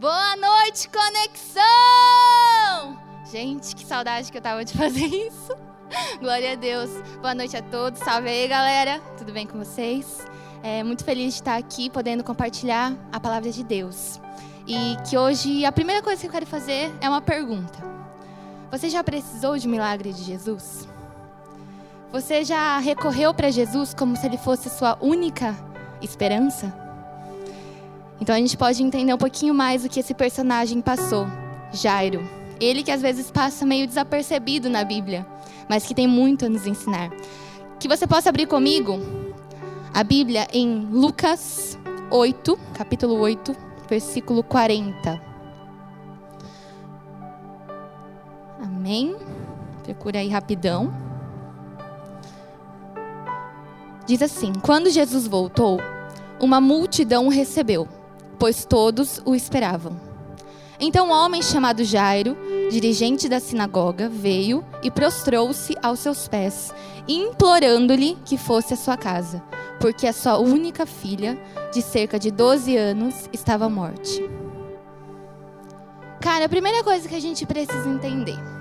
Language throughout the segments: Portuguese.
Boa noite, conexão! Gente, que saudade que eu tava de fazer isso. Glória a Deus. Boa noite a todos. Salve aí, galera. Tudo bem com vocês? É muito feliz de estar aqui podendo compartilhar a palavra de Deus. E que hoje a primeira coisa que eu quero fazer é uma pergunta. Você já precisou de um milagre de Jesus? Você já recorreu para Jesus como se ele fosse sua única esperança? Então a gente pode entender um pouquinho mais o que esse personagem passou, Jairo. Ele que às vezes passa meio desapercebido na Bíblia, mas que tem muito a nos ensinar. Que você possa abrir comigo a Bíblia em Lucas 8, capítulo 8, versículo 40. Amém? Procura aí rapidão. Diz assim: Quando Jesus voltou, uma multidão o recebeu, pois todos o esperavam. Então um homem chamado Jairo, dirigente da sinagoga, veio e prostrou-se aos seus pés, implorando-lhe que fosse à sua casa, porque a sua única filha, de cerca de 12 anos, estava morte. Cara, a primeira coisa que a gente precisa entender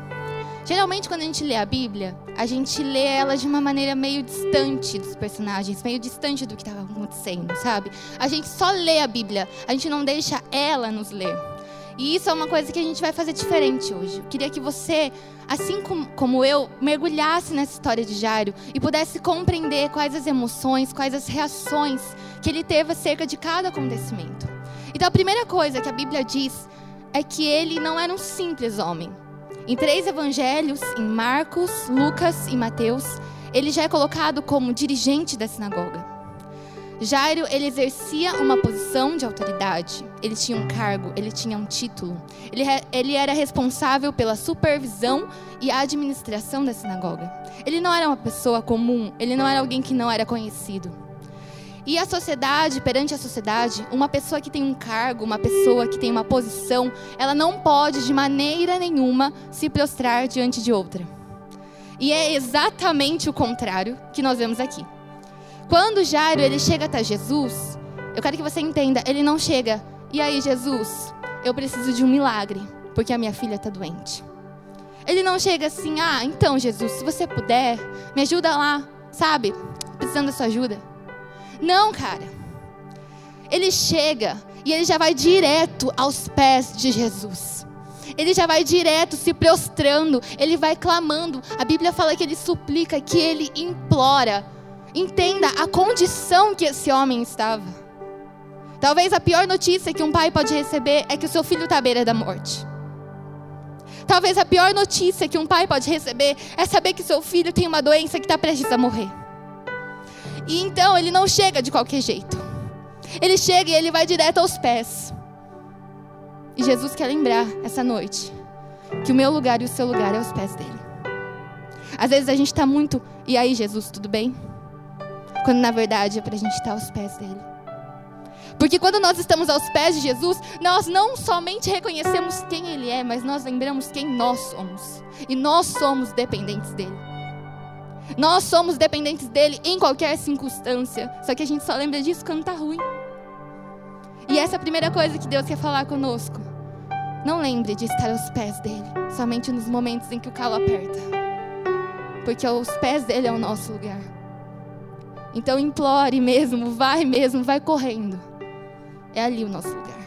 Geralmente, quando a gente lê a Bíblia, a gente lê ela de uma maneira meio distante dos personagens, meio distante do que estava acontecendo, sabe? A gente só lê a Bíblia, a gente não deixa ela nos ler. E isso é uma coisa que a gente vai fazer diferente hoje. Eu queria que você, assim como eu, mergulhasse nessa história de Jairo e pudesse compreender quais as emoções, quais as reações que ele teve acerca de cada acontecimento. Então, a primeira coisa que a Bíblia diz é que ele não era um simples homem. Em três evangelhos, em Marcos, Lucas e Mateus, ele já é colocado como dirigente da sinagoga. Jairo, ele exercia uma posição de autoridade. Ele tinha um cargo, ele tinha um título. Ele, ele era responsável pela supervisão e administração da sinagoga. Ele não era uma pessoa comum, ele não era alguém que não era conhecido. E a sociedade, perante a sociedade, uma pessoa que tem um cargo, uma pessoa que tem uma posição, ela não pode de maneira nenhuma se prostrar diante de outra. E é exatamente o contrário que nós vemos aqui. Quando Jairo ele chega até Jesus, eu quero que você entenda, ele não chega, e aí Jesus, eu preciso de um milagre, porque a minha filha está doente. Ele não chega assim, ah, então Jesus, se você puder, me ajuda lá, sabe? Precisando da sua ajuda. Não, cara. Ele chega e ele já vai direto aos pés de Jesus. Ele já vai direto se prostrando, ele vai clamando. A Bíblia fala que ele suplica, que ele implora. Entenda a condição que esse homem estava. Talvez a pior notícia que um pai pode receber é que o seu filho está à beira da morte. Talvez a pior notícia que um pai pode receber é saber que seu filho tem uma doença que está prestes a morrer. E então ele não chega de qualquer jeito. Ele chega e ele vai direto aos pés. E Jesus quer lembrar essa noite que o meu lugar e o seu lugar é aos pés dele. Às vezes a gente está muito, e aí Jesus, tudo bem? Quando na verdade é para a gente estar aos pés dele. Porque quando nós estamos aos pés de Jesus, nós não somente reconhecemos quem Ele é, mas nós lembramos quem nós somos. E nós somos dependentes dele. Nós somos dependentes dele em qualquer circunstância. Só que a gente só lembra disso quando está ruim. E essa é a primeira coisa que Deus quer falar conosco. Não lembre de estar aos pés dele, somente nos momentos em que o calo aperta. Porque aos pés dele é o nosso lugar. Então implore mesmo, vai mesmo, vai correndo. É ali o nosso lugar.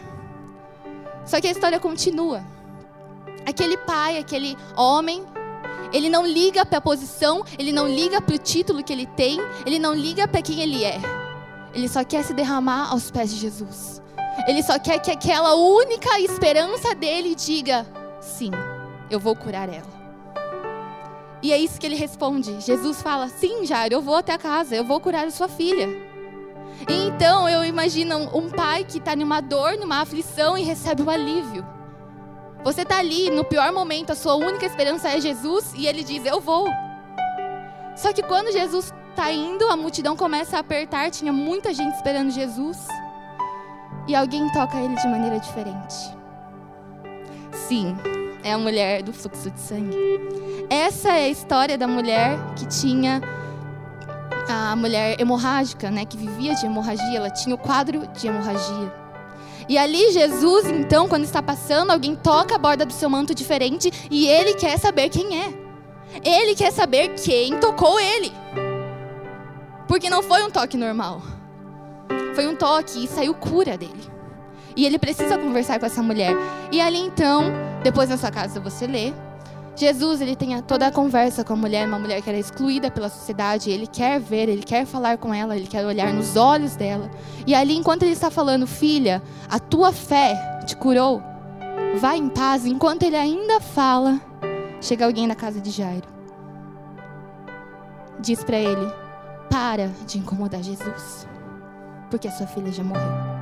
Só que a história continua. Aquele pai, aquele homem ele não liga para a posição, ele não liga para o título que ele tem, ele não liga para quem ele é. Ele só quer se derramar aos pés de Jesus. Ele só quer que aquela única esperança dele diga: sim, eu vou curar ela. E é isso que ele responde. Jesus fala: sim, Jairo, eu vou até a casa, eu vou curar a sua filha. E então eu imagino um pai que está numa dor, numa aflição e recebe o alívio. Você está ali no pior momento, a sua única esperança é Jesus e ele diz: Eu vou. Só que quando Jesus está indo, a multidão começa a apertar, tinha muita gente esperando Jesus. E alguém toca ele de maneira diferente. Sim, é a mulher do fluxo de sangue. Essa é a história da mulher que tinha a mulher hemorrágica, né, que vivia de hemorragia, ela tinha o quadro de hemorragia. E ali Jesus, então, quando está passando, alguém toca a borda do seu manto diferente e ele quer saber quem é. Ele quer saber quem tocou ele. Porque não foi um toque normal. Foi um toque e saiu cura dele. E ele precisa conversar com essa mulher. E ali então, depois na sua casa você lê, Jesus, ele tem toda a conversa com a mulher, uma mulher que era excluída pela sociedade, ele quer ver, ele quer falar com ela, ele quer olhar nos olhos dela. E ali, enquanto ele está falando, filha, a tua fé te curou, vai em paz. Enquanto ele ainda fala, chega alguém na casa de Jairo. Diz para ele: para de incomodar Jesus, porque a sua filha já morreu.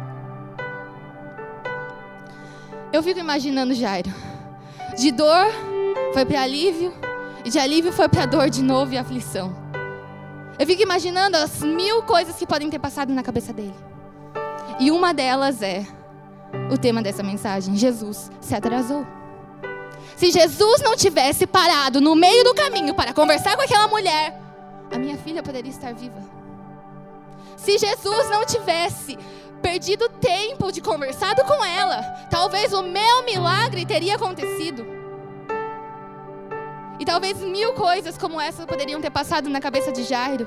Eu fico imaginando Jairo, de dor foi para alívio, e de alívio foi para dor de novo e aflição. Eu fico imaginando as mil coisas que podem ter passado na cabeça dele. E uma delas é o tema dessa mensagem: Jesus se atrasou. Se Jesus não tivesse parado no meio do caminho para conversar com aquela mulher, a minha filha poderia estar viva. Se Jesus não tivesse perdido tempo de conversado com ela, talvez o meu milagre teria acontecido. E talvez mil coisas como essa poderiam ter passado na cabeça de Jairo.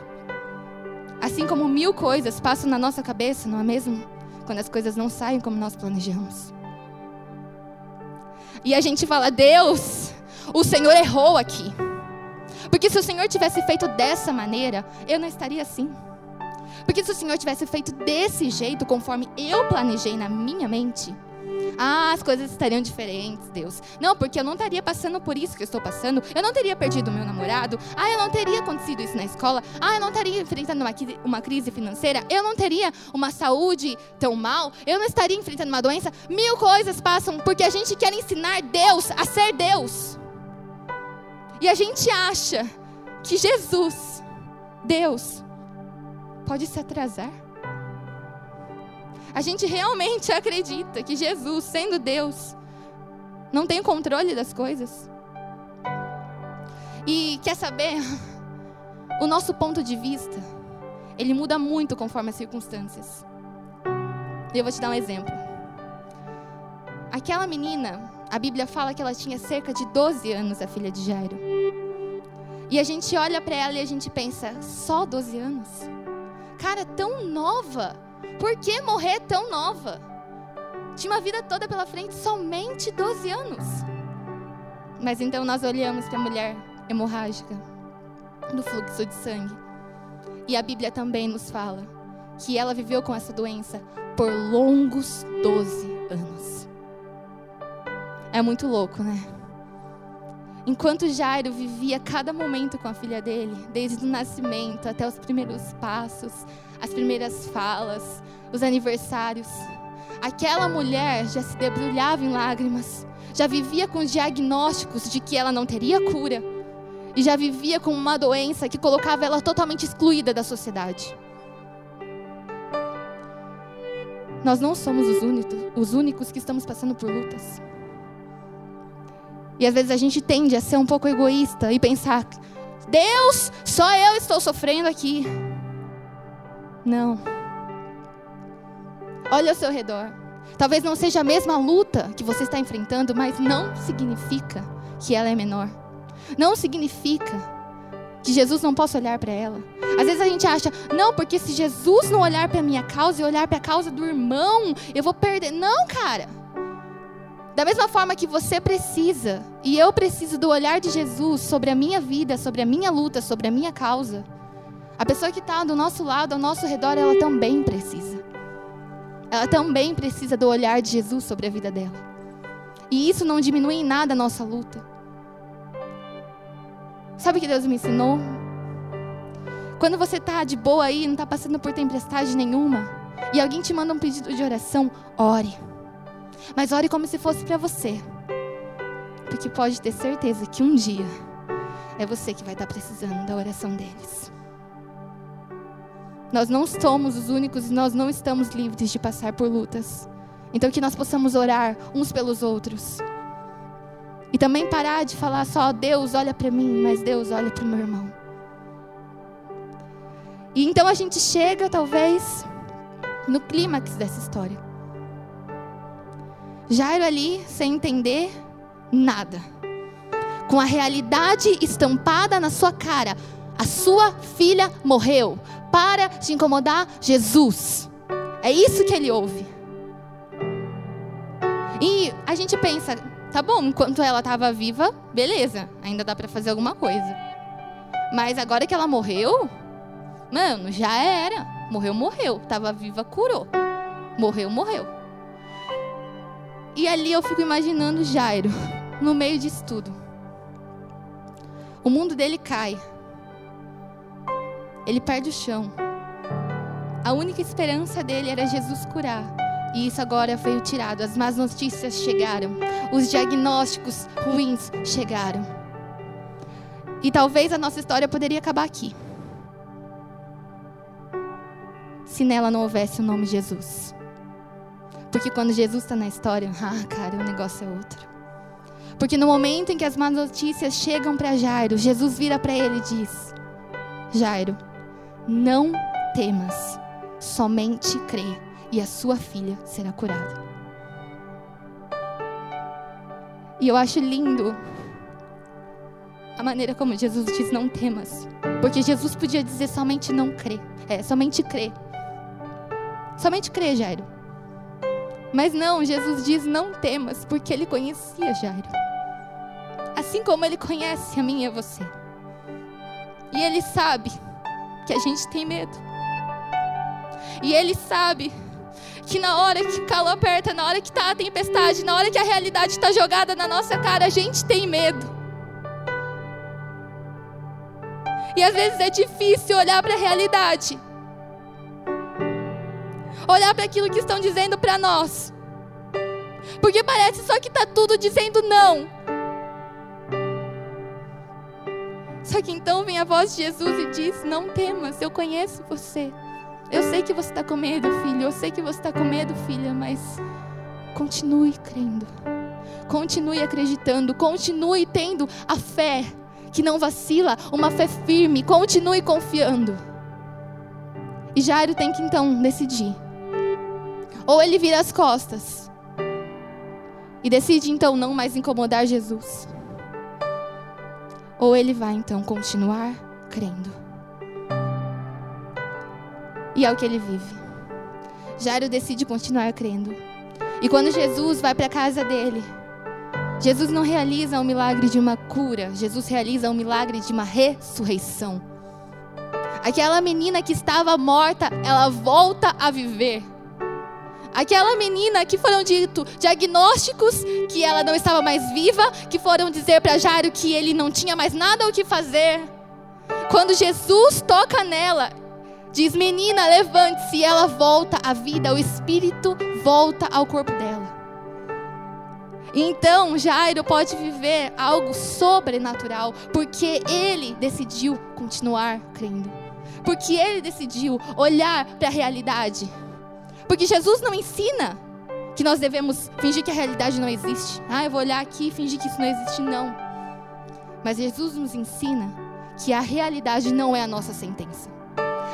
Assim como mil coisas passam na nossa cabeça, não é mesmo? Quando as coisas não saem como nós planejamos. E a gente fala, Deus, o Senhor errou aqui. Porque se o Senhor tivesse feito dessa maneira, eu não estaria assim. Porque se o Senhor tivesse feito desse jeito, conforme eu planejei na minha mente, ah, as coisas estariam diferentes, Deus. Não, porque eu não estaria passando por isso que eu estou passando. Eu não teria perdido meu namorado. Ah, eu não teria acontecido isso na escola. Ah, eu não estaria enfrentando uma, uma crise financeira. Eu não teria uma saúde tão mal. Eu não estaria enfrentando uma doença. Mil coisas passam porque a gente quer ensinar Deus a ser Deus. E a gente acha que Jesus, Deus, pode se atrasar. A gente realmente acredita que Jesus, sendo Deus, não tem controle das coisas. E quer saber? O nosso ponto de vista, ele muda muito conforme as circunstâncias. E eu vou te dar um exemplo. Aquela menina, a Bíblia fala que ela tinha cerca de 12 anos, a filha de Jairo. E a gente olha para ela e a gente pensa, só 12 anos? Cara, tão nova. Por que morrer tão nova? Tinha uma vida toda pela frente, somente 12 anos. Mas então nós olhamos para a mulher hemorrágica, do fluxo de sangue. E a Bíblia também nos fala que ela viveu com essa doença por longos 12 anos. É muito louco, né? Enquanto Jairo vivia cada momento com a filha dele, desde o nascimento até os primeiros passos, as primeiras falas, os aniversários, aquela mulher já se debrulhava em lágrimas, já vivia com diagnósticos de que ela não teria cura e já vivia com uma doença que colocava ela totalmente excluída da sociedade. Nós não somos os únicos, os únicos que estamos passando por lutas. E às vezes a gente tende a ser um pouco egoísta e pensar: Deus, só eu estou sofrendo aqui. Não. Olha ao seu redor. Talvez não seja a mesma luta que você está enfrentando, mas não significa que ela é menor. Não significa que Jesus não possa olhar para ela. Às vezes a gente acha, não, porque se Jesus não olhar para a minha causa e olhar para a causa do irmão, eu vou perder. Não, cara. Da mesma forma que você precisa, e eu preciso do olhar de Jesus sobre a minha vida, sobre a minha luta, sobre a minha causa, a pessoa que está do nosso lado, ao nosso redor, ela também precisa. Ela também precisa do olhar de Jesus sobre a vida dela. E isso não diminui em nada a nossa luta. Sabe o que Deus me ensinou? Quando você está de boa aí, não está passando por tempestade nenhuma, e alguém te manda um pedido de oração, ore. Mas ore como se fosse para você. Porque pode ter certeza que um dia é você que vai estar precisando da oração deles. Nós não somos os únicos nós não estamos livres de passar por lutas. Então que nós possamos orar uns pelos outros. E também parar de falar só Deus olha para mim, mas Deus olha para o meu irmão. E então a gente chega talvez no clímax dessa história. Jairo ali, sem entender nada. Com a realidade estampada na sua cara. A sua filha morreu. Para de incomodar Jesus. É isso que ele ouve. E a gente pensa, tá bom, enquanto ela estava viva, beleza, ainda dá para fazer alguma coisa. Mas agora que ela morreu, mano, já era. Morreu, morreu. Tava viva, curou. Morreu, morreu. E ali eu fico imaginando Jairo, no meio disso tudo. O mundo dele cai. Ele perde o chão. A única esperança dele era Jesus curar. E isso agora foi tirado. As más notícias chegaram. Os diagnósticos ruins chegaram. E talvez a nossa história poderia acabar aqui. Se nela não houvesse o nome Jesus. Porque quando Jesus está na história, ah, cara, o negócio é outro. Porque no momento em que as más notícias chegam para Jairo, Jesus vira para ele e diz: Jairo, não temas, somente crê e a sua filha será curada. E eu acho lindo a maneira como Jesus diz: não temas. Porque Jesus podia dizer somente não crê. É, somente crê. Somente crê, Jairo. Mas não, Jesus diz: não temas, porque ele conhecia Jairo. Assim como ele conhece a mim e a você. E ele sabe que a gente tem medo. E ele sabe que na hora que o calor aperta, na hora que está a tempestade, na hora que a realidade está jogada na nossa cara, a gente tem medo. E às vezes é difícil olhar para a realidade. Olhar para aquilo que estão dizendo para nós. Porque parece só que está tudo dizendo não. Só que então vem a voz de Jesus e diz: Não temas, eu conheço você. Eu sei que você está com medo, filho. Eu sei que você está com medo, filha, mas continue crendo. Continue acreditando. Continue tendo a fé que não vacila, uma fé firme. Continue confiando. E Jairo tem que então decidir. Ou ele vira as costas e decide então não mais incomodar Jesus. Ou ele vai então continuar crendo. E é o que ele vive. Jairo decide continuar crendo. E quando Jesus vai para a casa dele, Jesus não realiza um milagre de uma cura, Jesus realiza um milagre de uma ressurreição. Aquela menina que estava morta, ela volta a viver. Aquela menina que foram dito diagnósticos que ela não estava mais viva, que foram dizer para Jairo que ele não tinha mais nada o que fazer. Quando Jesus toca nela, Diz, menina, levante-se. E ela volta à vida, o espírito volta ao corpo dela. Então, Jairo pode viver algo sobrenatural, porque ele decidiu continuar crendo. Porque ele decidiu olhar para a realidade. Porque Jesus não ensina que nós devemos fingir que a realidade não existe. Ah, eu vou olhar aqui e fingir que isso não existe. Não. Mas Jesus nos ensina que a realidade não é a nossa sentença.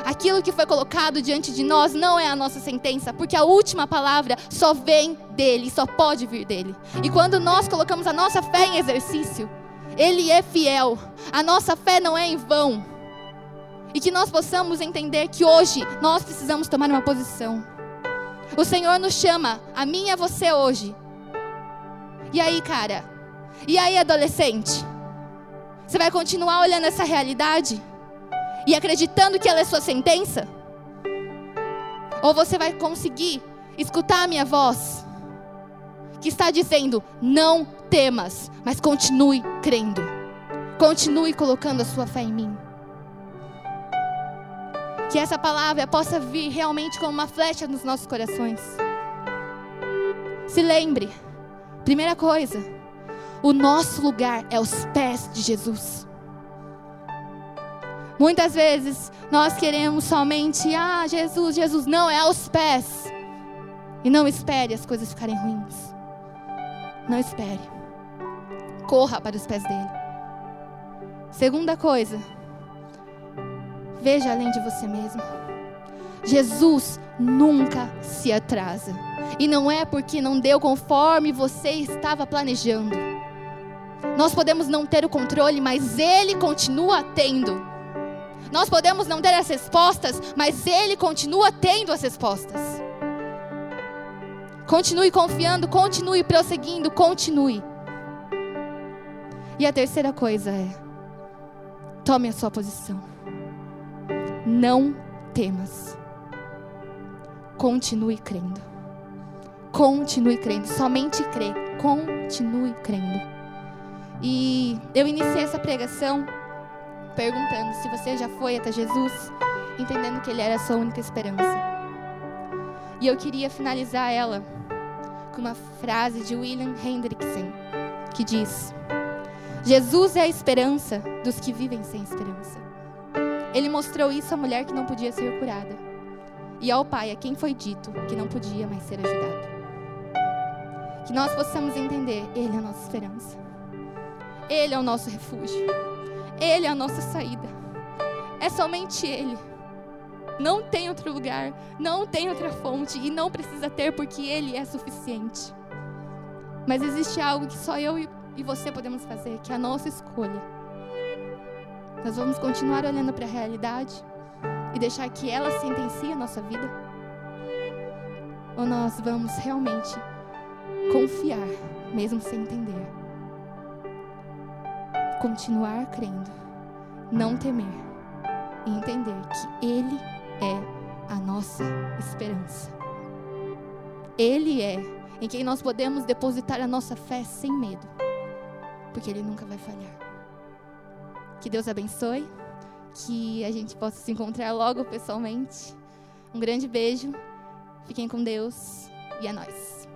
Aquilo que foi colocado diante de nós não é a nossa sentença, porque a última palavra só vem dele, só pode vir dele. E quando nós colocamos a nossa fé em exercício, ele é fiel. A nossa fé não é em vão. E que nós possamos entender que hoje nós precisamos tomar uma posição. O Senhor nos chama, a mim e a você hoje. E aí, cara? E aí, adolescente? Você vai continuar olhando essa realidade? e acreditando que ela é sua sentença? Ou você vai conseguir escutar a minha voz, que está dizendo: não temas, mas continue crendo, continue colocando a sua fé em mim. Que essa palavra possa vir realmente como uma flecha nos nossos corações. Se lembre, primeira coisa, o nosso lugar é os pés de Jesus. Muitas vezes nós queremos somente, ah, Jesus, Jesus, não, é aos pés. E não espere as coisas ficarem ruins. Não espere. Corra para os pés dele. Segunda coisa, veja além de você mesmo. Jesus nunca se atrasa. E não é porque não deu conforme você estava planejando. Nós podemos não ter o controle, mas Ele continua tendo. Nós podemos não ter as respostas, mas Ele continua tendo as respostas. Continue confiando, continue prosseguindo, continue. E a terceira coisa é: tome a sua posição. Não temas. Continue crendo. Continue crendo. Somente crê. Continue crendo. E eu iniciei essa pregação perguntando se você já foi até Jesus, entendendo que Ele era a sua única esperança. E eu queria finalizar ela com uma frase de William Hendrickson, que diz: Jesus é a esperança dos que vivem sem esperança. Ele mostrou isso à mulher que não podia ser curada, e ao pai a quem foi dito que não podia mais ser ajudado. Que nós possamos entender: Ele é a nossa esperança, Ele é o nosso refúgio, Ele é a nossa saída, é somente Ele. Não tem outro lugar, não tem outra fonte e não precisa ter porque Ele é suficiente. Mas existe algo que só eu e você podemos fazer, que é a nossa escolha. Nós vamos continuar olhando para a realidade e deixar que ela sentencie a nossa vida? Ou nós vamos realmente confiar, mesmo sem entender? Continuar crendo, não temer e entender que Ele é a nossa esperança. Ele é em quem nós podemos depositar a nossa fé sem medo, porque Ele nunca vai falhar. Que Deus abençoe, que a gente possa se encontrar logo pessoalmente. Um grande beijo, fiquem com Deus e é nóis.